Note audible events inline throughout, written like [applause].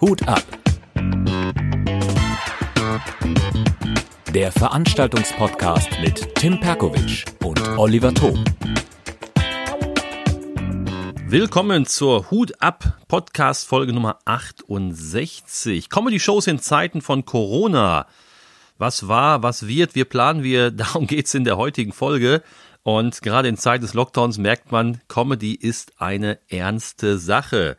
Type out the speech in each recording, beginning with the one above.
Hut ab. Der Veranstaltungspodcast mit Tim Perkovic und Oliver Thom. Willkommen zur Hut ab Podcast Folge Nummer 68. Comedy-Shows in Zeiten von Corona. Was war, was wird, wir planen wir, [laughs] darum geht's in der heutigen Folge. Und gerade in Zeit des Lockdowns merkt man, Comedy ist eine ernste Sache.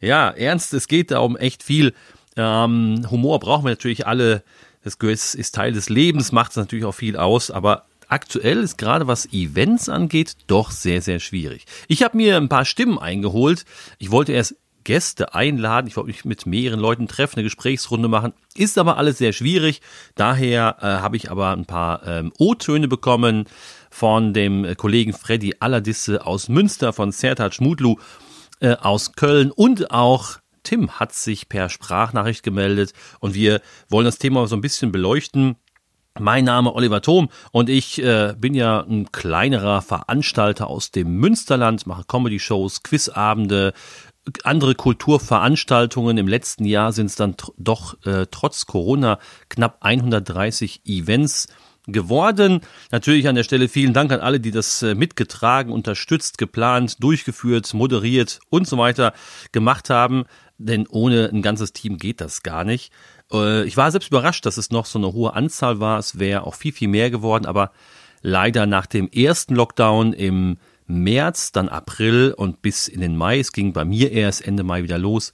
Ja, ernst, es geht da um echt viel. Ähm, Humor brauchen wir natürlich alle. Das ist Teil des Lebens, macht es natürlich auch viel aus, aber aktuell ist gerade was Events angeht doch sehr, sehr schwierig. Ich habe mir ein paar Stimmen eingeholt. Ich wollte erst Gäste einladen. Ich wollte mich mit mehreren Leuten treffen, eine Gesprächsrunde machen. Ist aber alles sehr schwierig. Daher äh, habe ich aber ein paar ähm, O-Töne bekommen von dem Kollegen Freddy Alladisse aus Münster, von Sertac Mutlu äh, aus Köln und auch Tim hat sich per Sprachnachricht gemeldet und wir wollen das Thema so ein bisschen beleuchten. Mein Name Oliver Thom und ich äh, bin ja ein kleinerer Veranstalter aus dem Münsterland, mache Comedy-Shows, Quizabende, andere Kulturveranstaltungen. Im letzten Jahr sind es dann doch äh, trotz Corona knapp 130 Events geworden. Natürlich an der Stelle vielen Dank an alle, die das äh, mitgetragen, unterstützt, geplant, durchgeführt, moderiert und so weiter gemacht haben. Denn ohne ein ganzes Team geht das gar nicht. Äh, ich war selbst überrascht, dass es noch so eine hohe Anzahl war. Es wäre auch viel, viel mehr geworden. Aber leider nach dem ersten Lockdown im März, dann April und bis in den Mai, es ging bei mir erst Ende Mai wieder los,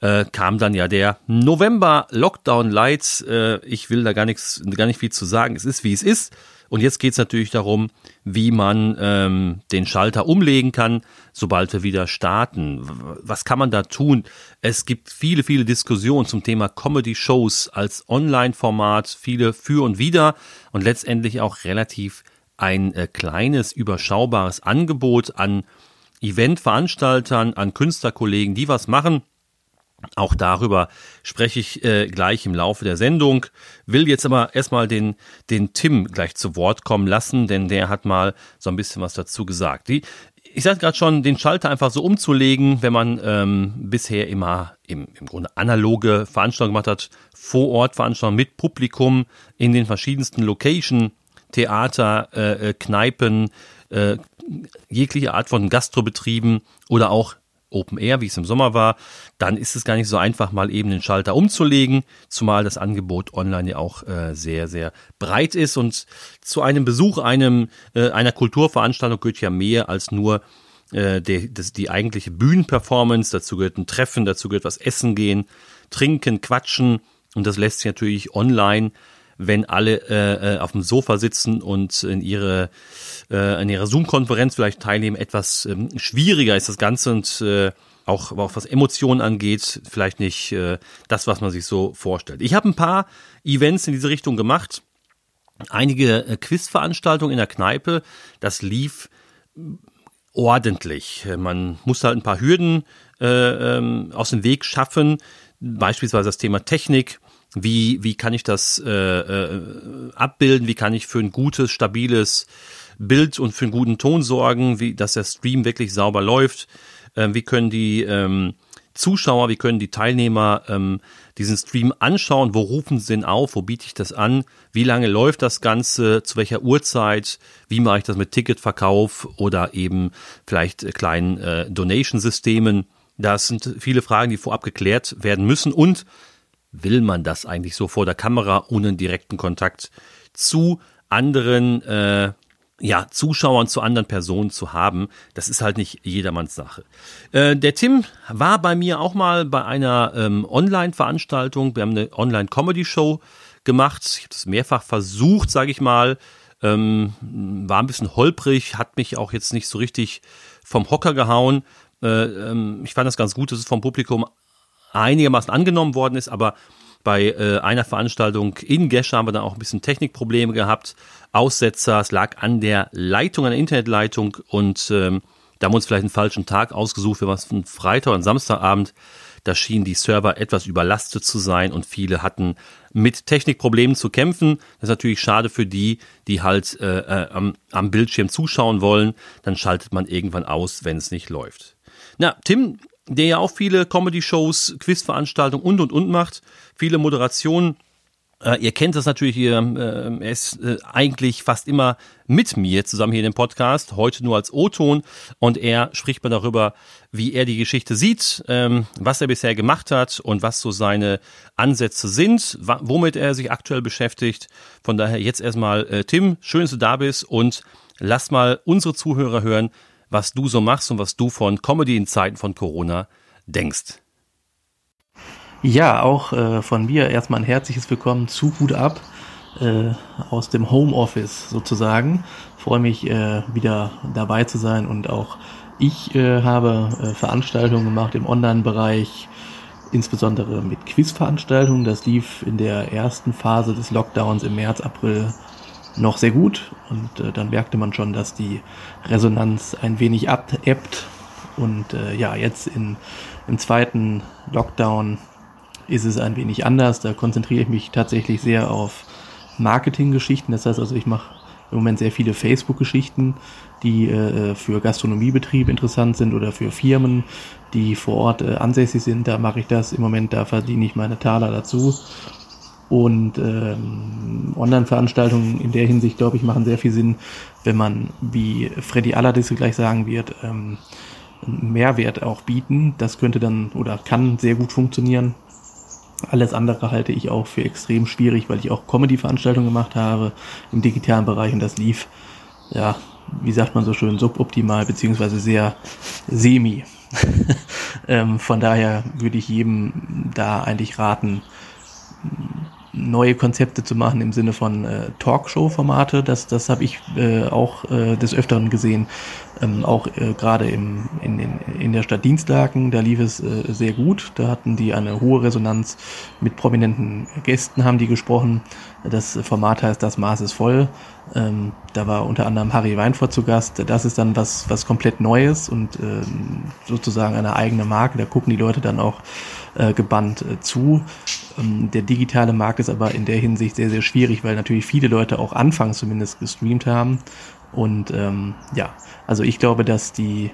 äh, kam dann ja der November Lockdown Light. Äh, ich will da gar nichts, gar nicht viel zu sagen. Es ist wie es ist. Und jetzt geht es natürlich darum, wie man ähm, den Schalter umlegen kann, sobald wir wieder starten. Was kann man da tun? Es gibt viele, viele Diskussionen zum Thema Comedy-Shows als Online-Format, viele für und wider und letztendlich auch relativ ein äh, kleines, überschaubares Angebot an Eventveranstaltern, an Künstlerkollegen, die was machen. Auch darüber spreche ich äh, gleich im Laufe der Sendung. Will jetzt aber erstmal den, den Tim gleich zu Wort kommen lassen, denn der hat mal so ein bisschen was dazu gesagt. Die, ich sagte gerade schon, den Schalter einfach so umzulegen, wenn man ähm, bisher immer im, im Grunde analoge Veranstaltungen gemacht hat, vor Ort Veranstaltungen mit Publikum in den verschiedensten Locations, Theater, äh, äh, Kneipen, äh, jegliche Art von Gastrobetrieben oder auch Open Air, wie es im Sommer war, dann ist es gar nicht so einfach, mal eben den Schalter umzulegen, zumal das Angebot online ja auch äh, sehr, sehr breit ist. Und zu einem Besuch einem, äh, einer Kulturveranstaltung gehört ja mehr als nur äh, die, das, die eigentliche Bühnenperformance. Dazu gehört ein Treffen, dazu gehört was essen gehen, trinken, quatschen. Und das lässt sich natürlich online wenn alle äh, äh, auf dem Sofa sitzen und in ihre äh, in ihrer Zoom-Konferenz vielleicht teilnehmen, etwas ähm, schwieriger ist das Ganze und äh, auch, auch was Emotionen angeht, vielleicht nicht äh, das, was man sich so vorstellt. Ich habe ein paar Events in diese Richtung gemacht, einige äh, Quizveranstaltungen in der Kneipe, das lief ordentlich. Man muss halt ein paar Hürden äh, ähm, aus dem Weg schaffen, beispielsweise das Thema Technik, wie, wie kann ich das äh, äh, abbilden? Wie kann ich für ein gutes, stabiles Bild und für einen guten Ton sorgen, wie, dass der Stream wirklich sauber läuft? Ähm, wie können die ähm, Zuschauer, wie können die Teilnehmer ähm, diesen Stream anschauen? Wo rufen sie denn auf? Wo biete ich das an? Wie lange läuft das Ganze? Zu welcher Uhrzeit? Wie mache ich das mit Ticketverkauf oder eben vielleicht kleinen äh, Donation-Systemen? Das sind viele Fragen, die vorab geklärt werden müssen und will man das eigentlich so vor der Kamera ohne direkten Kontakt zu anderen äh, ja, Zuschauern zu anderen Personen zu haben, das ist halt nicht jedermanns Sache. Äh, der Tim war bei mir auch mal bei einer ähm, Online-Veranstaltung. Wir haben eine Online-Comedy-Show gemacht. Ich habe das mehrfach versucht, sage ich mal. Ähm, war ein bisschen holprig, hat mich auch jetzt nicht so richtig vom Hocker gehauen. Äh, ähm, ich fand das ganz gut, dass es vom Publikum einigermaßen angenommen worden ist, aber bei äh, einer Veranstaltung in Gesche haben wir dann auch ein bisschen Technikprobleme gehabt, Aussetzer, es lag an der Leitung, an der Internetleitung und ähm, da haben wir uns vielleicht einen falschen Tag ausgesucht, wir waren ein Freitag und Samstagabend, da schienen die Server etwas überlastet zu sein und viele hatten mit Technikproblemen zu kämpfen. Das ist natürlich schade für die, die halt äh, äh, am, am Bildschirm zuschauen wollen. Dann schaltet man irgendwann aus, wenn es nicht läuft. Na, Tim der ja auch viele Comedy-Shows, Quizveranstaltungen und und und macht, viele Moderationen. Äh, ihr kennt das natürlich hier, äh, er ist äh, eigentlich fast immer mit mir zusammen hier in dem Podcast, heute nur als O-Ton und er spricht mal darüber, wie er die Geschichte sieht, ähm, was er bisher gemacht hat und was so seine Ansätze sind, womit er sich aktuell beschäftigt. Von daher jetzt erstmal äh, Tim, schön, dass du da bist und lass mal unsere Zuhörer hören, was du so machst und was du von Comedy in Zeiten von Corona denkst. Ja, auch äh, von mir erstmal ein herzliches Willkommen zu Hut ab äh, aus dem Homeoffice sozusagen. Freue mich äh, wieder dabei zu sein und auch ich äh, habe äh, Veranstaltungen gemacht im Online-Bereich, insbesondere mit Quizveranstaltungen. Das lief in der ersten Phase des Lockdowns im März, April noch sehr gut und äh, dann merkte man schon, dass die Resonanz ein wenig abebbt und äh, ja, jetzt in, im zweiten Lockdown ist es ein wenig anders. Da konzentriere ich mich tatsächlich sehr auf Marketinggeschichten. Das heißt also, ich mache im Moment sehr viele Facebook-Geschichten, die äh, für Gastronomiebetriebe interessant sind oder für Firmen, die vor Ort äh, ansässig sind. Da mache ich das im Moment, da verdiene ich meine Taler dazu. Und ähm, Online-Veranstaltungen in der Hinsicht, glaube ich, machen sehr viel Sinn, wenn man, wie Freddy Allardyce gleich sagen wird, ähm, Mehrwert auch bieten. Das könnte dann oder kann sehr gut funktionieren. Alles andere halte ich auch für extrem schwierig, weil ich auch Comedy-Veranstaltungen gemacht habe im digitalen Bereich und das lief, ja, wie sagt man so schön, suboptimal beziehungsweise sehr semi. [laughs] ähm, von daher würde ich jedem da eigentlich raten, neue Konzepte zu machen im Sinne von äh, Talkshow-Formate. Das, das habe ich äh, auch äh, des Öfteren gesehen, ähm, auch äh, gerade im, in, in, in der Stadt Dienstlaken, da lief es äh, sehr gut. Da hatten die eine hohe Resonanz mit prominenten Gästen, haben die gesprochen. Das Format heißt Das Maß ist voll. Ähm, da war unter anderem Harry Weinfurt zu Gast. Das ist dann was, was komplett Neues und ähm, sozusagen eine eigene Marke. Da gucken die Leute dann auch äh, gebannt äh, zu. Ähm, der digitale Markt ist aber in der Hinsicht sehr, sehr schwierig, weil natürlich viele Leute auch anfangs zumindest gestreamt haben. Und ähm, ja, also ich glaube, dass die,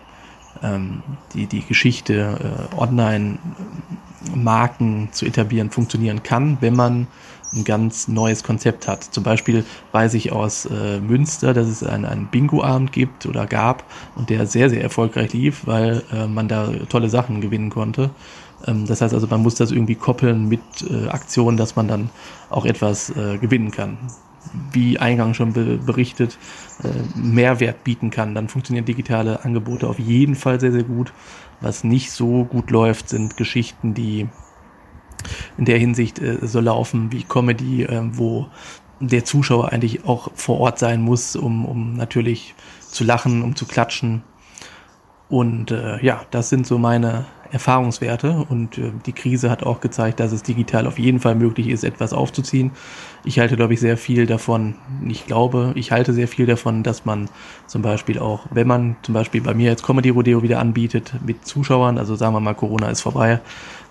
ähm, die, die Geschichte äh, Online-Marken zu etablieren funktionieren kann, wenn man ein ganz neues Konzept hat. Zum Beispiel weiß ich aus äh, Münster, dass es einen, einen Bingo-Abend gibt oder gab und der sehr, sehr erfolgreich lief, weil äh, man da tolle Sachen gewinnen konnte. Ähm, das heißt also, man muss das irgendwie koppeln mit äh, Aktionen, dass man dann auch etwas äh, gewinnen kann. Wie eingangs schon be berichtet, äh, Mehrwert bieten kann. Dann funktionieren digitale Angebote auf jeden Fall sehr, sehr gut. Was nicht so gut läuft, sind Geschichten, die in der Hinsicht äh, so laufen wie Comedy, äh, wo der Zuschauer eigentlich auch vor Ort sein muss, um, um natürlich zu lachen, um zu klatschen. Und äh, ja, das sind so meine Erfahrungswerte und äh, die Krise hat auch gezeigt, dass es digital auf jeden Fall möglich ist, etwas aufzuziehen. Ich halte, glaube ich, sehr viel davon, ich glaube, ich halte sehr viel davon, dass man zum Beispiel auch, wenn man zum Beispiel bei mir jetzt Comedy Rodeo wieder anbietet mit Zuschauern, also sagen wir mal, Corona ist vorbei,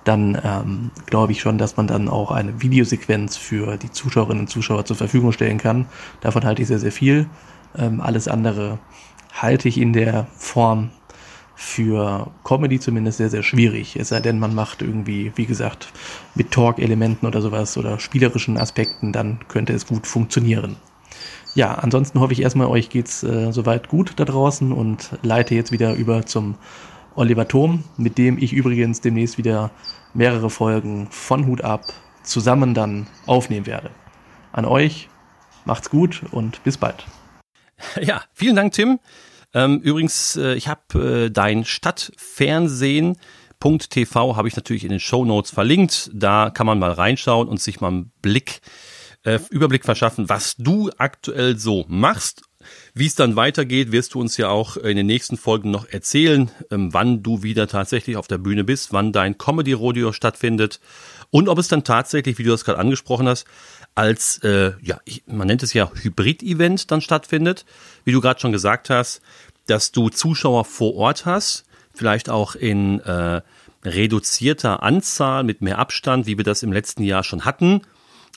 dann ähm, glaube ich schon, dass man dann auch eine Videosequenz für die Zuschauerinnen und Zuschauer zur Verfügung stellen kann. Davon halte ich sehr, sehr viel. Ähm, alles andere halte ich in der Form für Comedy zumindest sehr, sehr schwierig. Es sei denn, man macht irgendwie, wie gesagt, mit Talk-Elementen oder sowas oder spielerischen Aspekten, dann könnte es gut funktionieren. Ja, ansonsten hoffe ich erstmal, euch geht's äh, soweit gut da draußen und leite jetzt wieder über zum Oliver Thom, mit dem ich übrigens demnächst wieder mehrere Folgen von Hut ab zusammen dann aufnehmen werde. An euch, macht's gut und bis bald. [laughs] Ja, vielen Dank, Tim. Ähm, übrigens, äh, ich habe äh, dein Stadtfernsehen.tv habe ich natürlich in den Show Notes verlinkt. Da kann man mal reinschauen und sich mal einen Blick, äh, Überblick verschaffen, was du aktuell so machst. Wie es dann weitergeht, wirst du uns ja auch in den nächsten Folgen noch erzählen, ähm, wann du wieder tatsächlich auf der Bühne bist, wann dein Comedy-Rodeo stattfindet und ob es dann tatsächlich, wie du das gerade angesprochen hast, als, äh, ja, man nennt es ja Hybrid-Event dann stattfindet. Wie du gerade schon gesagt hast, dass du Zuschauer vor Ort hast, vielleicht auch in äh, reduzierter Anzahl mit mehr Abstand, wie wir das im letzten Jahr schon hatten.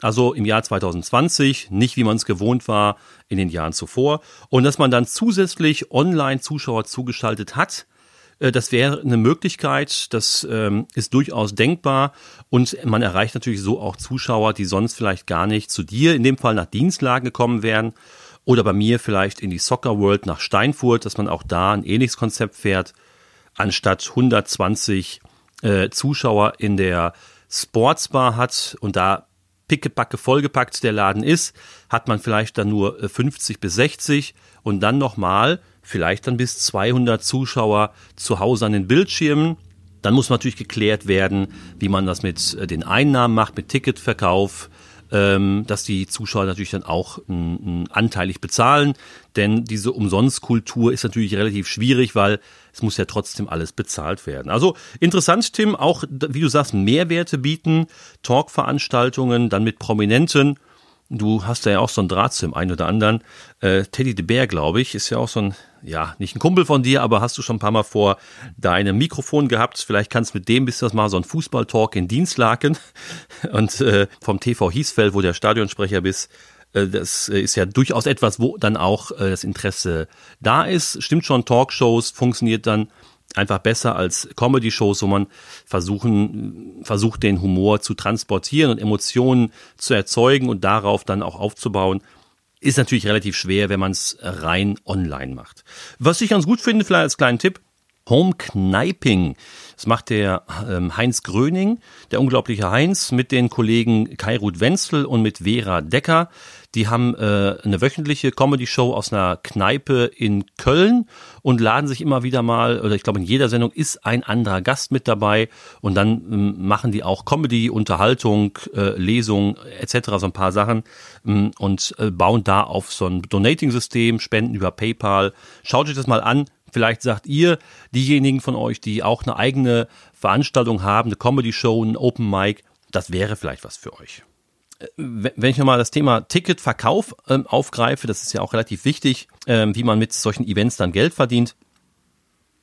Also im Jahr 2020, nicht wie man es gewohnt war in den Jahren zuvor. Und dass man dann zusätzlich Online-Zuschauer zugeschaltet hat das wäre eine Möglichkeit, das ähm, ist durchaus denkbar. Und man erreicht natürlich so auch Zuschauer, die sonst vielleicht gar nicht zu dir, in dem Fall nach Dienstlagen gekommen wären. Oder bei mir vielleicht in die Soccer World nach Steinfurt, dass man auch da ein ähnliches Konzept fährt, anstatt 120 äh, Zuschauer in der Sportsbar hat und da pickepacke vollgepackt der Laden ist, hat man vielleicht dann nur 50 äh, bis 60 und dann nochmal vielleicht dann bis 200 Zuschauer zu Hause an den Bildschirmen. Dann muss natürlich geklärt werden, wie man das mit äh, den Einnahmen macht, mit Ticketverkauf, ähm, dass die Zuschauer natürlich dann auch anteilig bezahlen. Denn diese Umsonstkultur ist natürlich relativ schwierig, weil es muss ja trotzdem alles bezahlt werden. Also interessant, Tim, auch, wie du sagst, Mehrwerte bieten, Talkveranstaltungen, dann mit Prominenten Du hast ja auch so ein Draht zu dem einen oder anderen. Äh, Teddy de Bear, glaube ich, ist ja auch so ein, ja, nicht ein Kumpel von dir, aber hast du schon ein paar Mal vor deinem Mikrofon gehabt. Vielleicht kannst du mit dem bist das mal so ein Fußballtalk in Dienstlaken [laughs] und äh, vom TV Hiesfeld, wo der Stadionsprecher bist. Äh, das ist ja durchaus etwas, wo dann auch äh, das Interesse da ist. Stimmt schon, Talkshows funktioniert dann einfach besser als Comedy-Shows, wo man versuchen, versucht, den Humor zu transportieren und Emotionen zu erzeugen und darauf dann auch aufzubauen. Ist natürlich relativ schwer, wenn man es rein online macht. Was ich ganz gut finde, vielleicht als kleinen Tipp, Home Kniping. Das macht der ähm, Heinz Gröning, der unglaubliche Heinz, mit den Kollegen Kai Ruth Wenzel und mit Vera Decker. Die haben äh, eine wöchentliche Comedy-Show aus einer Kneipe in Köln und laden sich immer wieder mal, oder ich glaube in jeder Sendung ist ein anderer Gast mit dabei und dann ähm, machen die auch Comedy, Unterhaltung, äh, Lesung etc., so ein paar Sachen ähm, und äh, bauen da auf so ein Donating-System, Spenden über PayPal. Schaut euch das mal an. Vielleicht sagt ihr, diejenigen von euch, die auch eine eigene Veranstaltung haben, eine Comedy-Show, ein Open Mic, das wäre vielleicht was für euch wenn ich nochmal das Thema Ticketverkauf ähm, aufgreife, das ist ja auch relativ wichtig, ähm, wie man mit solchen Events dann Geld verdient.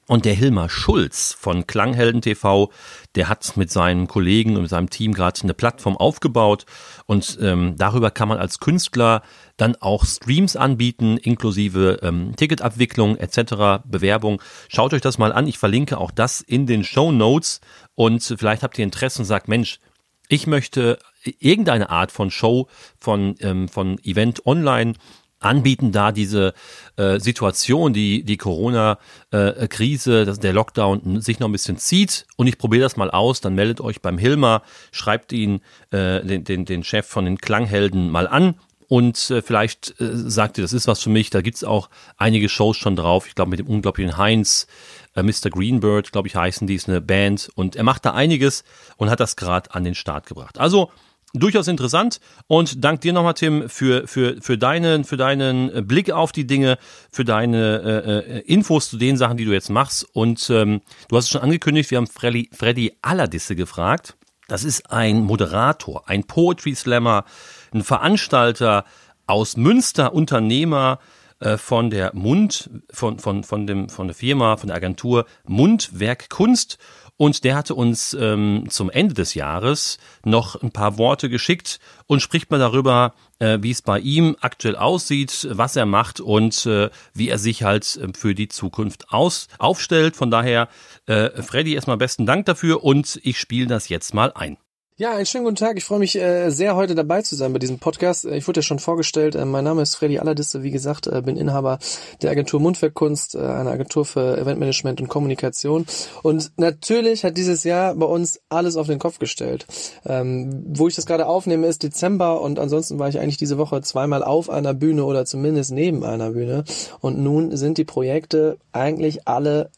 Und der Hilmar Schulz von Klanghelden TV, der hat mit seinen Kollegen und seinem Team gerade eine Plattform aufgebaut und ähm, darüber kann man als Künstler dann auch Streams anbieten, inklusive ähm, Ticketabwicklung etc., Bewerbung. Schaut euch das mal an. Ich verlinke auch das in den Show Notes und vielleicht habt ihr Interesse und sagt, Mensch, ich möchte irgendeine Art von Show, von, ähm, von Event online anbieten, da diese äh, Situation, die die Corona-Krise, äh, der Lockdown sich noch ein bisschen zieht und ich probiere das mal aus, dann meldet euch beim Hilmer, schreibt ihn, äh, den, den, den Chef von den Klanghelden mal an und äh, vielleicht äh, sagt ihr, das ist was für mich. Da gibt's auch einige Shows schon drauf. Ich glaube, mit dem unglaublichen Heinz, äh, Mr. Greenbird, glaube ich, heißen die, ist eine Band. Und er macht da einiges und hat das gerade an den Start gebracht. Also durchaus interessant. Und dank dir nochmal Tim für für für deinen für deinen Blick auf die Dinge für deine äh, äh, Infos zu den Sachen die du jetzt machst. Und ähm, du hast es schon angekündigt wir haben Freddy Freddy Alladisse gefragt. Das ist ein Moderator ein Poetry Slammer ein Veranstalter aus Münster Unternehmer äh, von der Mund von von von dem von der Firma von der Agentur Mundwerk Kunst und der hatte uns ähm, zum Ende des Jahres noch ein paar Worte geschickt und spricht mal darüber, äh, wie es bei ihm aktuell aussieht, was er macht und äh, wie er sich halt äh, für die Zukunft aus aufstellt. Von daher, äh, Freddy, erstmal besten Dank dafür und ich spiele das jetzt mal ein. Ja, einen schönen guten Tag. Ich freue mich äh, sehr, heute dabei zu sein bei diesem Podcast. Äh, ich wurde ja schon vorgestellt. Äh, mein Name ist Freddy Alladisse. Wie gesagt, äh, bin Inhaber der Agentur Mundwerkkunst, äh, einer Agentur für Eventmanagement und Kommunikation. Und natürlich hat dieses Jahr bei uns alles auf den Kopf gestellt. Ähm, wo ich das gerade aufnehme, ist Dezember und ansonsten war ich eigentlich diese Woche zweimal auf einer Bühne oder zumindest neben einer Bühne. Und nun sind die Projekte eigentlich alle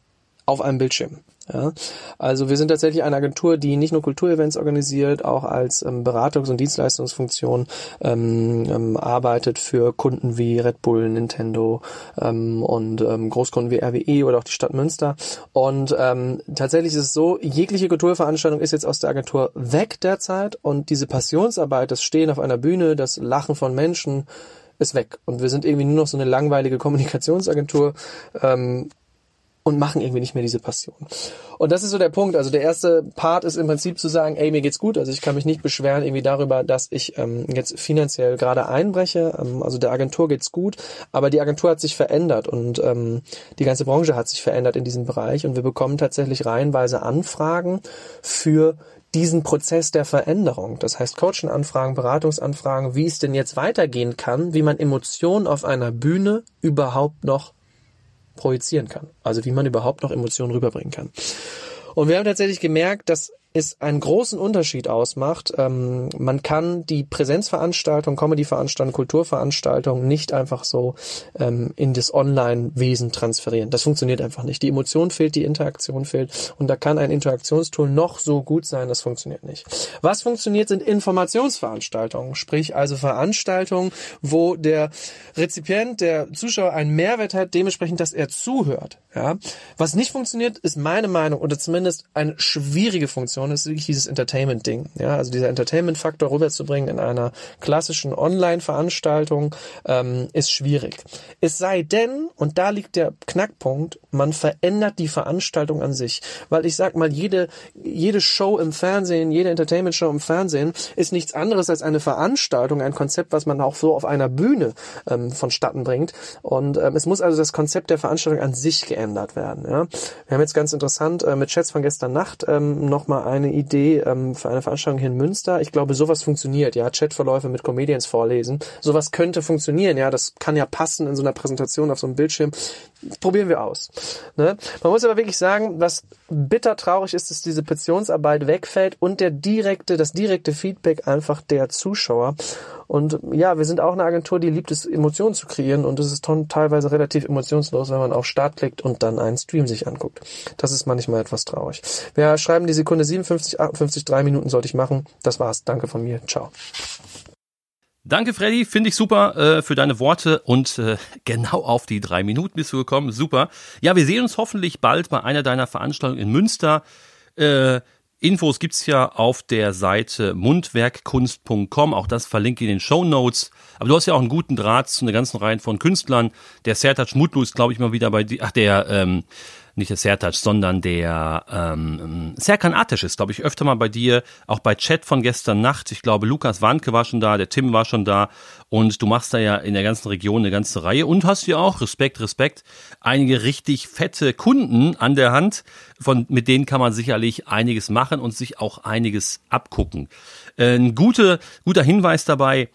auf einem Bildschirm. Ja, also wir sind tatsächlich eine Agentur, die nicht nur Kulturevents organisiert, auch als ähm, Beratungs- und Dienstleistungsfunktion ähm, ähm, arbeitet für Kunden wie Red Bull, Nintendo ähm, und ähm, Großkunden wie RWE oder auch die Stadt Münster. Und ähm, tatsächlich ist es so, jegliche Kulturveranstaltung ist jetzt aus der Agentur weg derzeit und diese Passionsarbeit, das Stehen auf einer Bühne, das Lachen von Menschen ist weg. Und wir sind irgendwie nur noch so eine langweilige Kommunikationsagentur. Ähm, und machen irgendwie nicht mehr diese Passion. Und das ist so der Punkt. Also der erste Part ist im Prinzip zu sagen, ey, mir geht's gut. Also ich kann mich nicht beschweren irgendwie darüber, dass ich ähm, jetzt finanziell gerade einbreche. Ähm, also der Agentur geht's gut, aber die Agentur hat sich verändert und ähm, die ganze Branche hat sich verändert in diesem Bereich und wir bekommen tatsächlich reihenweise Anfragen für diesen Prozess der Veränderung. Das heißt Coaching-Anfragen, Beratungsanfragen, wie es denn jetzt weitergehen kann, wie man Emotionen auf einer Bühne überhaupt noch projizieren kann. Also wie man überhaupt noch Emotionen rüberbringen kann. Und wir haben tatsächlich gemerkt, dass es einen großen Unterschied ausmacht. Ähm, man kann die Präsenzveranstaltung, Comedy-Veranstaltung, Kulturveranstaltung nicht einfach so ähm, in das Online-Wesen transferieren. Das funktioniert einfach nicht. Die Emotion fehlt, die Interaktion fehlt und da kann ein Interaktionstool noch so gut sein, das funktioniert nicht. Was funktioniert, sind Informationsveranstaltungen, sprich also Veranstaltungen, wo der Rezipient, der Zuschauer einen Mehrwert hat, dementsprechend, dass er zuhört. Ja? Was nicht funktioniert, ist meine Meinung oder zumindest eine schwierige Funktion Situation ist wirklich dieses Entertainment-Ding. Ja, also dieser Entertainment-Faktor rüberzubringen in einer klassischen Online-Veranstaltung ähm, ist schwierig. Es sei denn, und da liegt der Knackpunkt, man verändert die Veranstaltung an sich. Weil ich sag mal, jede, jede Show im Fernsehen, jede Entertainment-Show im Fernsehen ist nichts anderes als eine Veranstaltung, ein Konzept, was man auch so auf einer Bühne ähm, vonstatten bringt. Und ähm, es muss also das Konzept der Veranstaltung an sich geändert werden. Ja? Wir haben jetzt ganz interessant äh, mit Chats von gestern Nacht ähm, nochmal eine Idee ähm, für eine Veranstaltung hier in Münster. Ich glaube, sowas funktioniert, ja, Chatverläufe mit Comedians vorlesen. Sowas könnte funktionieren, ja, das kann ja passen in so einer Präsentation auf so einem Bildschirm. Probieren wir aus. Ne? Man muss aber wirklich sagen, was bitter traurig ist, dass diese Petitionsarbeit wegfällt und der direkte, das direkte Feedback einfach der Zuschauer. Und ja, wir sind auch eine Agentur, die liebt es, Emotionen zu kreieren und es ist teilweise relativ emotionslos, wenn man auf Start klickt und dann einen Stream sich anguckt. Das ist manchmal etwas traurig. Wir schreiben die Sekunde 57, 58, drei Minuten sollte ich machen. Das war's. Danke von mir. Ciao. Danke, Freddy. Finde ich super äh, für deine Worte und äh, [laughs] genau auf die drei Minuten bist du gekommen. Super. Ja, wir sehen uns hoffentlich bald bei einer deiner Veranstaltungen in Münster. Äh, Infos gibt's ja auf der Seite mundwerkkunst.com. Auch das verlinke ich in den Show Notes. Aber du hast ja auch einen guten Draht zu einer ganzen Reihe von Künstlern. Der Sertac Mutlu ist, glaube ich, mal wieder bei dir. Ach, der, ähm, nicht der Sertac, sondern der ähm, Serkan Ateş ist, glaube ich, öfter mal bei dir, auch bei Chat von gestern Nacht. Ich glaube, Lukas Warnke war schon da, der Tim war schon da und du machst da ja in der ganzen Region eine ganze Reihe und hast ja auch, Respekt, Respekt, einige richtig fette Kunden an der Hand, von, mit denen kann man sicherlich einiges machen und sich auch einiges abgucken. Äh, ein guter, guter Hinweis dabei,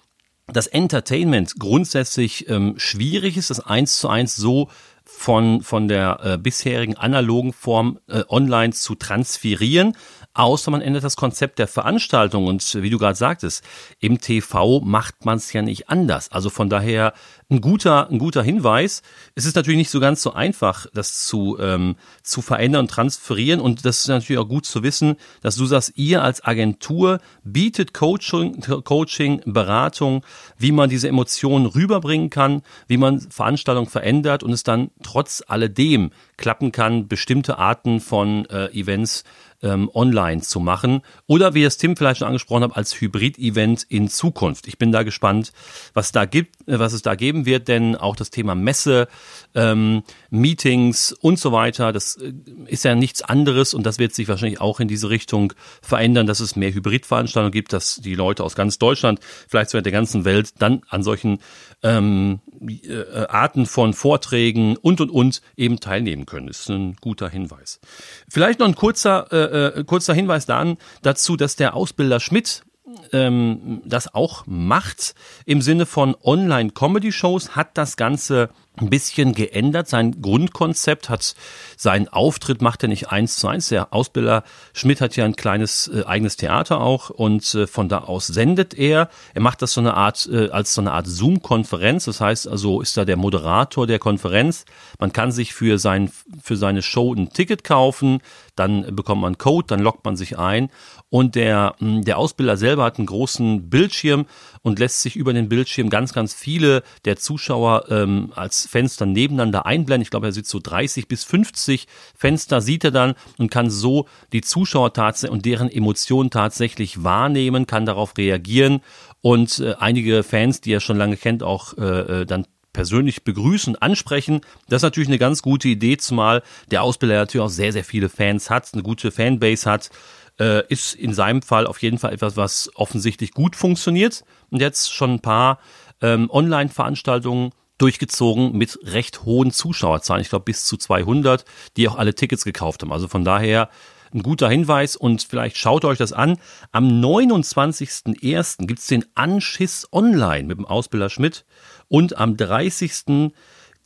dass Entertainment grundsätzlich ähm, schwierig ist, das eins zu eins so von, von der äh, bisherigen analogen Form äh, online zu transferieren, außer man ändert das Konzept der Veranstaltung. Und wie du gerade sagtest, im TV macht man es ja nicht anders. Also von daher ein guter, ein guter Hinweis. Es ist natürlich nicht so ganz so einfach, das zu, ähm, zu verändern und transferieren. Und das ist natürlich auch gut zu wissen, dass du sagst, ihr als Agentur bietet Coaching, Coaching, Beratung, wie man diese Emotionen rüberbringen kann, wie man Veranstaltungen verändert und es dann trotz alledem klappen kann, bestimmte Arten von äh, Events ähm, online zu machen. Oder wie es Tim vielleicht schon angesprochen hat, als Hybrid-Event in Zukunft. Ich bin da gespannt, was da gibt, äh, was es da geben wird, denn auch das Thema Messe, ähm, Meetings und so weiter, das äh, ist ja nichts anderes und das wird sich wahrscheinlich auch in diese Richtung verändern, dass es mehr Hybrid-Veranstaltungen gibt, dass die Leute aus ganz Deutschland, vielleicht sogar der ganzen Welt, dann an solchen ähm, äh, Arten von Vorträgen und und und eben teilnehmen können. Das ist ein guter Hinweis. Vielleicht noch ein kurzer, äh, äh, kurzer Hinweis dann dazu, dass der Ausbilder Schmidt ähm, das auch macht im Sinne von Online-Comedy-Shows, hat das Ganze ein bisschen geändert. Sein Grundkonzept hat seinen Auftritt macht er nicht eins zu eins. Der Ausbilder Schmidt hat ja ein kleines äh, eigenes Theater auch und äh, von da aus sendet er. Er macht das so eine Art äh, als so eine Art Zoom-Konferenz. Das heißt also ist da der Moderator der Konferenz. Man kann sich für sein für seine Show ein Ticket kaufen, dann bekommt man Code, dann lockt man sich ein und der hm, der Ausbilder selber hat einen großen Bildschirm und lässt sich über den Bildschirm ganz ganz viele der Zuschauer ähm, als Fenster nebeneinander einblenden. Ich glaube, er sieht so 30 bis 50 Fenster, sieht er dann und kann so die Zuschauer tatsächlich und deren Emotionen tatsächlich wahrnehmen, kann darauf reagieren und äh, einige Fans, die er schon lange kennt, auch äh, äh dann persönlich begrüßen, ansprechen. Das ist natürlich eine ganz gute Idee, zumal der Ausbilder natürlich auch sehr, sehr viele Fans hat, eine gute Fanbase hat. Äh, ist in seinem Fall auf jeden Fall etwas, was offensichtlich gut funktioniert. Und jetzt schon ein paar ähm, Online-Veranstaltungen durchgezogen mit recht hohen Zuschauerzahlen. Ich glaube bis zu 200, die auch alle Tickets gekauft haben. Also von daher ein guter Hinweis und vielleicht schaut euch das an. Am 29.01. gibt's den Anschiss Online mit dem Ausbilder Schmidt und am 30.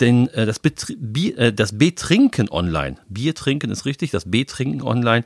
Den, äh, das, äh, das B-Trinken online. Bier trinken ist richtig, das B-Trinken online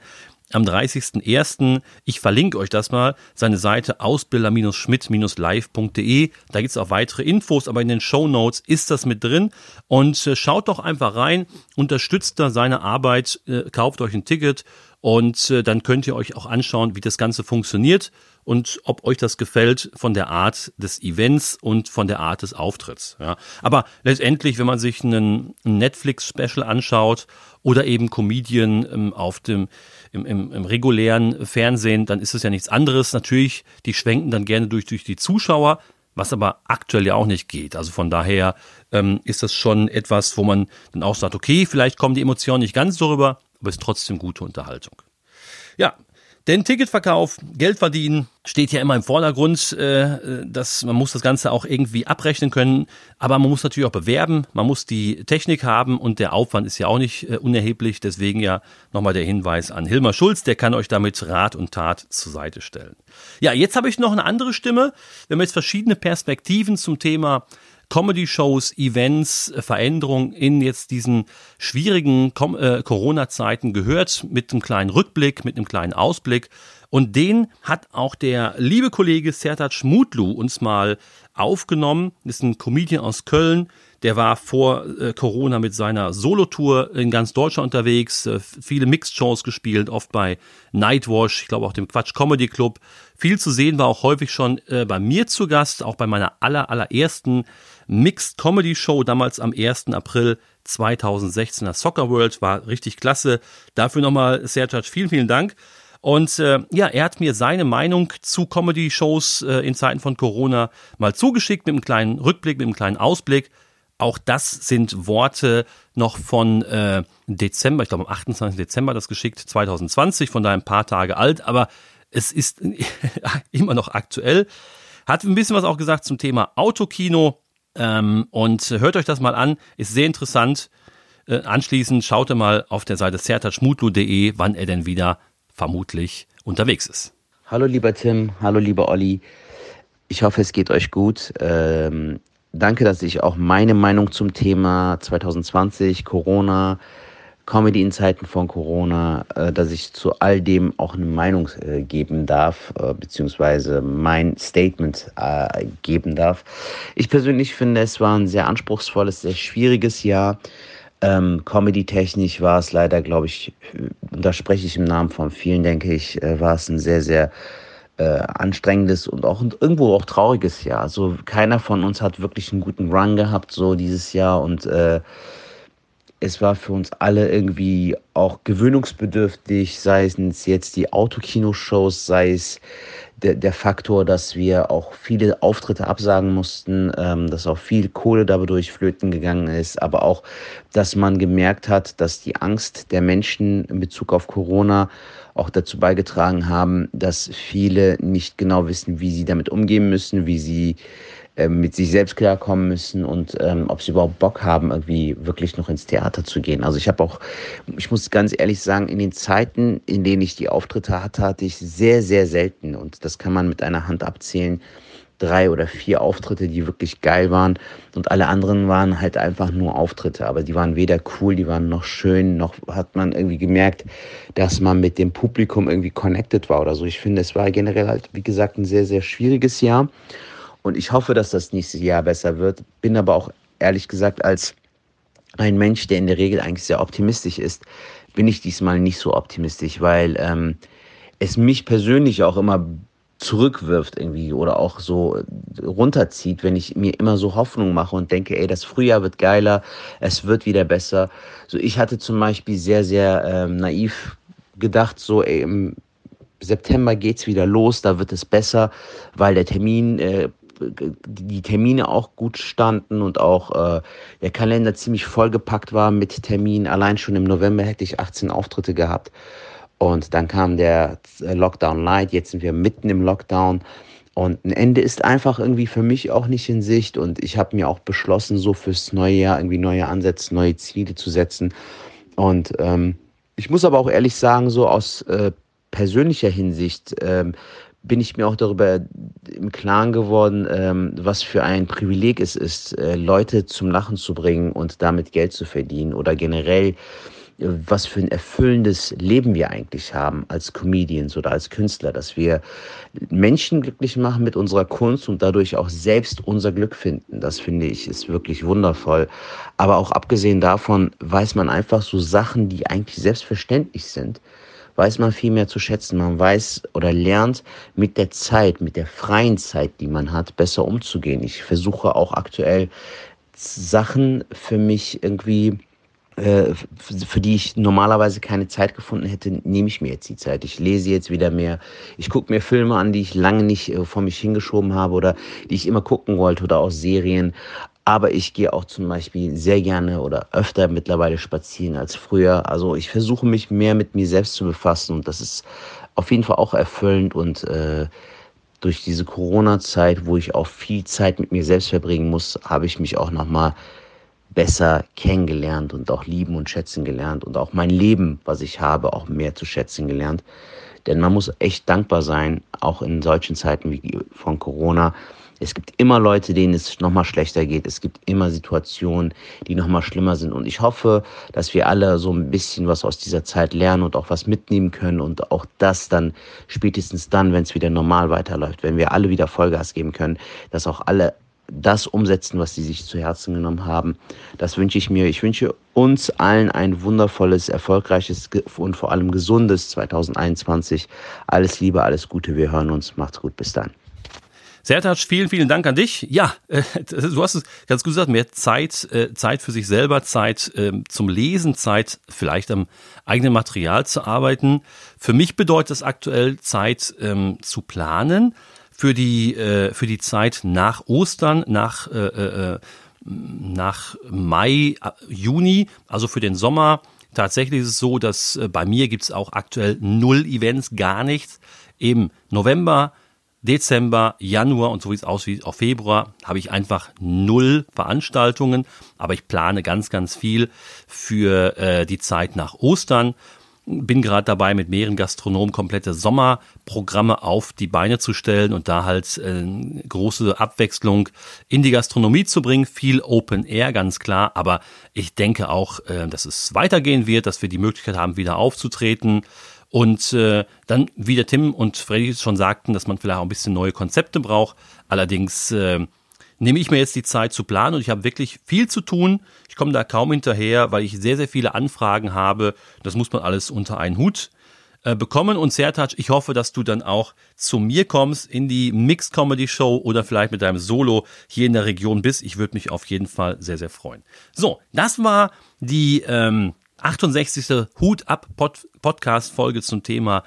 am 30.01. Ich verlinke euch das mal, seine Seite ausbilder-schmidt-live.de. Da gibt es auch weitere Infos, aber in den Show Notes ist das mit drin. Und äh, schaut doch einfach rein, unterstützt da seine Arbeit, äh, kauft euch ein Ticket und äh, dann könnt ihr euch auch anschauen, wie das Ganze funktioniert und ob euch das gefällt von der Art des Events und von der Art des Auftritts. Ja. Aber letztendlich, wenn man sich einen Netflix-Special anschaut oder eben Comedian ähm, auf dem im, im, im regulären Fernsehen, dann ist es ja nichts anderes. Natürlich, die schwenken dann gerne durch, durch die Zuschauer, was aber aktuell ja auch nicht geht. Also von daher ähm, ist das schon etwas, wo man dann auch sagt, okay, vielleicht kommen die Emotionen nicht ganz so rüber, aber ist trotzdem gute Unterhaltung. Ja, denn Ticketverkauf, Geld verdienen steht ja immer im Vordergrund. Äh, dass man muss das Ganze auch irgendwie abrechnen können, aber man muss natürlich auch bewerben, man muss die Technik haben und der Aufwand ist ja auch nicht äh, unerheblich. Deswegen ja nochmal der Hinweis an Hilmar Schulz, der kann euch damit Rat und Tat zur Seite stellen. Ja, jetzt habe ich noch eine andere Stimme. Wir haben jetzt verschiedene Perspektiven zum Thema Comedy-Shows, Events, äh, Veränderungen in jetzt diesen schwierigen äh, Corona-Zeiten gehört, mit einem kleinen Rückblick, mit einem kleinen Ausblick. Und den hat auch der liebe Kollege Sertac Mutlu uns mal aufgenommen. Das ist ein Comedian aus Köln. Der war vor äh, Corona mit seiner Solotour in ganz Deutschland unterwegs, viele Mixed-Shows gespielt, oft bei Nightwash, ich glaube auch dem Quatsch Comedy Club. Viel zu sehen war auch häufig schon äh, bei mir zu Gast, auch bei meiner aller, allerersten Mixed Comedy Show damals am 1. April 2016er Soccer World. War richtig klasse. Dafür nochmal, Sertac, vielen, vielen Dank. Und äh, ja, er hat mir seine Meinung zu Comedy-Shows äh, in Zeiten von Corona mal zugeschickt mit einem kleinen Rückblick, mit einem kleinen Ausblick. Auch das sind Worte noch von äh, Dezember, ich glaube am 28. Dezember das geschickt, 2020, von daher ein paar Tage alt, aber es ist [laughs] immer noch aktuell. Hat ein bisschen was auch gesagt zum Thema Autokino. Ähm, und hört euch das mal an, ist sehr interessant. Äh, anschließend schaut ihr mal auf der Seite sertaschmutlu.de, wann er denn wieder vermutlich unterwegs ist. Hallo lieber Tim, hallo lieber Olli. Ich hoffe, es geht euch gut. Ähm, danke, dass ich auch meine Meinung zum Thema 2020 Corona Comedy in Zeiten von Corona, äh, dass ich zu all dem auch eine Meinung äh, geben darf, äh, beziehungsweise mein Statement äh, geben darf. Ich persönlich finde, es war ein sehr anspruchsvolles, sehr schwieriges Jahr. Ähm, Comedy-technisch war es leider, glaube ich, und da spreche ich im Namen von vielen, denke ich, äh, war es ein sehr, sehr äh, anstrengendes und auch irgendwo auch trauriges Jahr. Also keiner von uns hat wirklich einen guten Run gehabt so dieses Jahr und es war für uns alle irgendwie auch gewöhnungsbedürftig, sei es jetzt die Autokinoshows, sei es der, der Faktor, dass wir auch viele Auftritte absagen mussten, ähm, dass auch viel Kohle dadurch flöten gegangen ist, aber auch, dass man gemerkt hat, dass die Angst der Menschen in Bezug auf Corona auch dazu beigetragen haben, dass viele nicht genau wissen, wie sie damit umgehen müssen, wie sie mit sich selbst klarkommen müssen und ähm, ob sie überhaupt Bock haben, irgendwie wirklich noch ins Theater zu gehen. Also ich habe auch, ich muss ganz ehrlich sagen, in den Zeiten, in denen ich die Auftritte hatte, hatte ich sehr, sehr selten und das kann man mit einer Hand abzählen, drei oder vier Auftritte, die wirklich geil waren und alle anderen waren halt einfach nur Auftritte, aber die waren weder cool, die waren noch schön, noch hat man irgendwie gemerkt, dass man mit dem Publikum irgendwie connected war oder so. Ich finde, es war generell halt, wie gesagt, ein sehr, sehr schwieriges Jahr und ich hoffe, dass das nächste Jahr besser wird. Bin aber auch ehrlich gesagt als ein Mensch, der in der Regel eigentlich sehr optimistisch ist, bin ich diesmal nicht so optimistisch, weil ähm, es mich persönlich auch immer zurückwirft irgendwie oder auch so runterzieht, wenn ich mir immer so Hoffnung mache und denke, ey, das Frühjahr wird geiler, es wird wieder besser. So, ich hatte zum Beispiel sehr, sehr ähm, naiv gedacht, so, ey, im September geht's wieder los, da wird es besser, weil der Termin äh, die Termine auch gut standen und auch äh, der Kalender ziemlich vollgepackt war mit Terminen. Allein schon im November hätte ich 18 Auftritte gehabt. Und dann kam der Lockdown Light. Jetzt sind wir mitten im Lockdown. Und ein Ende ist einfach irgendwie für mich auch nicht in Sicht. Und ich habe mir auch beschlossen, so fürs neue Jahr irgendwie neue Ansätze, neue Ziele zu setzen. Und ähm, ich muss aber auch ehrlich sagen, so aus äh, persönlicher Hinsicht ähm, bin ich mir auch darüber im Klaren geworden, ähm, was für ein Privileg es ist, äh, Leute zum Lachen zu bringen und damit Geld zu verdienen oder generell was für ein erfüllendes Leben wir eigentlich haben als Comedians oder als Künstler, dass wir Menschen glücklich machen mit unserer Kunst und dadurch auch selbst unser Glück finden. Das finde ich ist wirklich wundervoll. Aber auch abgesehen davon weiß man einfach so Sachen, die eigentlich selbstverständlich sind, weiß man viel mehr zu schätzen. Man weiß oder lernt mit der Zeit, mit der freien Zeit, die man hat, besser umzugehen. Ich versuche auch aktuell Sachen für mich irgendwie äh, für die ich normalerweise keine Zeit gefunden hätte, nehme ich mir jetzt die Zeit. Ich lese jetzt wieder mehr. Ich gucke mir Filme an, die ich lange nicht äh, vor mich hingeschoben habe oder die ich immer gucken wollte oder auch Serien. Aber ich gehe auch zum Beispiel sehr gerne oder öfter mittlerweile spazieren als früher. Also ich versuche mich mehr mit mir selbst zu befassen und das ist auf jeden Fall auch erfüllend und äh, durch diese Corona-Zeit, wo ich auch viel Zeit mit mir selbst verbringen muss, habe ich mich auch nochmal besser kennengelernt und auch lieben und schätzen gelernt und auch mein Leben, was ich habe, auch mehr zu schätzen gelernt. Denn man muss echt dankbar sein, auch in solchen Zeiten wie von Corona. Es gibt immer Leute, denen es nochmal schlechter geht. Es gibt immer Situationen, die nochmal schlimmer sind. Und ich hoffe, dass wir alle so ein bisschen was aus dieser Zeit lernen und auch was mitnehmen können und auch das dann spätestens dann, wenn es wieder normal weiterläuft, wenn wir alle wieder Vollgas geben können, dass auch alle das umsetzen, was sie sich zu Herzen genommen haben. Das wünsche ich mir. Ich wünsche uns allen ein wundervolles, erfolgreiches und vor allem gesundes 2021. Alles Liebe, alles Gute. Wir hören uns. Macht's gut. Bis dann. Sertac, vielen, vielen Dank an dich. Ja, äh, [laughs] du hast es ganz gut gesagt, mehr Zeit, äh, Zeit für sich selber, Zeit äh, zum Lesen, Zeit vielleicht am eigenen Material zu arbeiten. Für mich bedeutet es aktuell Zeit ähm, zu planen, für die, äh, für die Zeit nach Ostern, nach, äh, äh, nach Mai, Juni, also für den Sommer. Tatsächlich ist es so, dass äh, bei mir gibt's auch aktuell null Events, gar nichts. Im November, Dezember, Januar und so wie es aussieht, auch Februar habe ich einfach null Veranstaltungen, aber ich plane ganz, ganz viel für äh, die Zeit nach Ostern bin gerade dabei, mit mehreren Gastronomen komplette Sommerprogramme auf die Beine zu stellen und da halt äh, große Abwechslung in die Gastronomie zu bringen. Viel Open Air, ganz klar. Aber ich denke auch, äh, dass es weitergehen wird, dass wir die Möglichkeit haben, wieder aufzutreten. Und äh, dann, wie der Tim und Freddy schon sagten, dass man vielleicht auch ein bisschen neue Konzepte braucht. Allerdings äh, nehme ich mir jetzt die Zeit zu planen und ich habe wirklich viel zu tun. Ich komme da kaum hinterher, weil ich sehr, sehr viele Anfragen habe. Das muss man alles unter einen Hut äh, bekommen. Und Sertac, ich hoffe, dass du dann auch zu mir kommst in die Mixed Comedy Show oder vielleicht mit deinem Solo hier in der Region bist. Ich würde mich auf jeden Fall sehr, sehr freuen. So, das war die ähm, 68. Hut ab Pod Podcast Folge zum Thema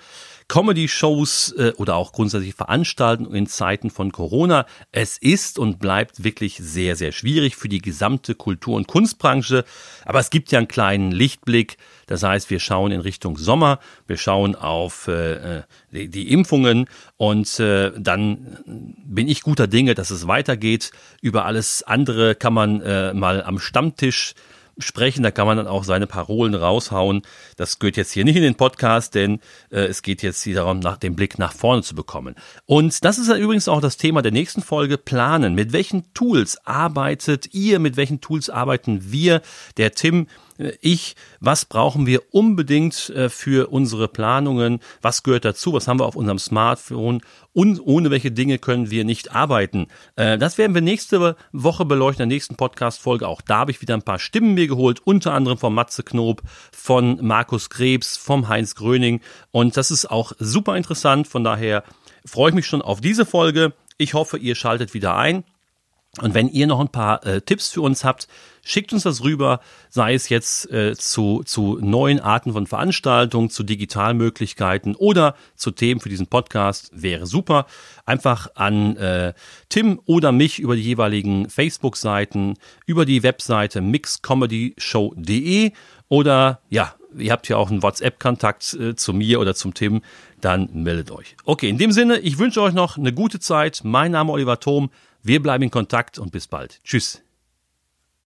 Comedy-Shows äh, oder auch grundsätzlich Veranstaltungen in Zeiten von Corona. Es ist und bleibt wirklich sehr, sehr schwierig für die gesamte Kultur- und Kunstbranche. Aber es gibt ja einen kleinen Lichtblick. Das heißt, wir schauen in Richtung Sommer, wir schauen auf äh, äh die, die Impfungen und äh, dann bin ich guter Dinge, dass es weitergeht. Über alles andere kann man äh, mal am Stammtisch sprechen. Da kann man dann auch seine Parolen raushauen. Das gehört jetzt hier nicht in den Podcast, denn äh, es geht jetzt hier darum, nach dem Blick nach vorne zu bekommen. Und das ist ja übrigens auch das Thema der nächsten Folge, Planen. Mit welchen Tools arbeitet ihr? Mit welchen Tools arbeiten wir? Der Tim ich, was brauchen wir unbedingt äh, für unsere Planungen, was gehört dazu, was haben wir auf unserem Smartphone und ohne welche Dinge können wir nicht arbeiten. Äh, das werden wir nächste Woche beleuchten, in der nächsten Podcast-Folge. Auch da habe ich wieder ein paar Stimmen mir geholt, unter anderem von Matze Knob, von Markus Krebs, vom Heinz Gröning und das ist auch super interessant, von daher freue ich mich schon auf diese Folge. Ich hoffe, ihr schaltet wieder ein. Und wenn ihr noch ein paar äh, Tipps für uns habt, schickt uns das rüber, sei es jetzt äh, zu, zu neuen Arten von Veranstaltungen, zu Digitalmöglichkeiten oder zu Themen für diesen Podcast, wäre super. Einfach an äh, Tim oder mich über die jeweiligen Facebook-Seiten, über die Webseite mixcomedyshow.de oder ja, ihr habt ja auch einen WhatsApp-Kontakt äh, zu mir oder zum Tim, dann meldet euch. Okay, in dem Sinne, ich wünsche euch noch eine gute Zeit. Mein Name Oliver Thom. Wir bleiben in Kontakt und bis bald. Tschüss.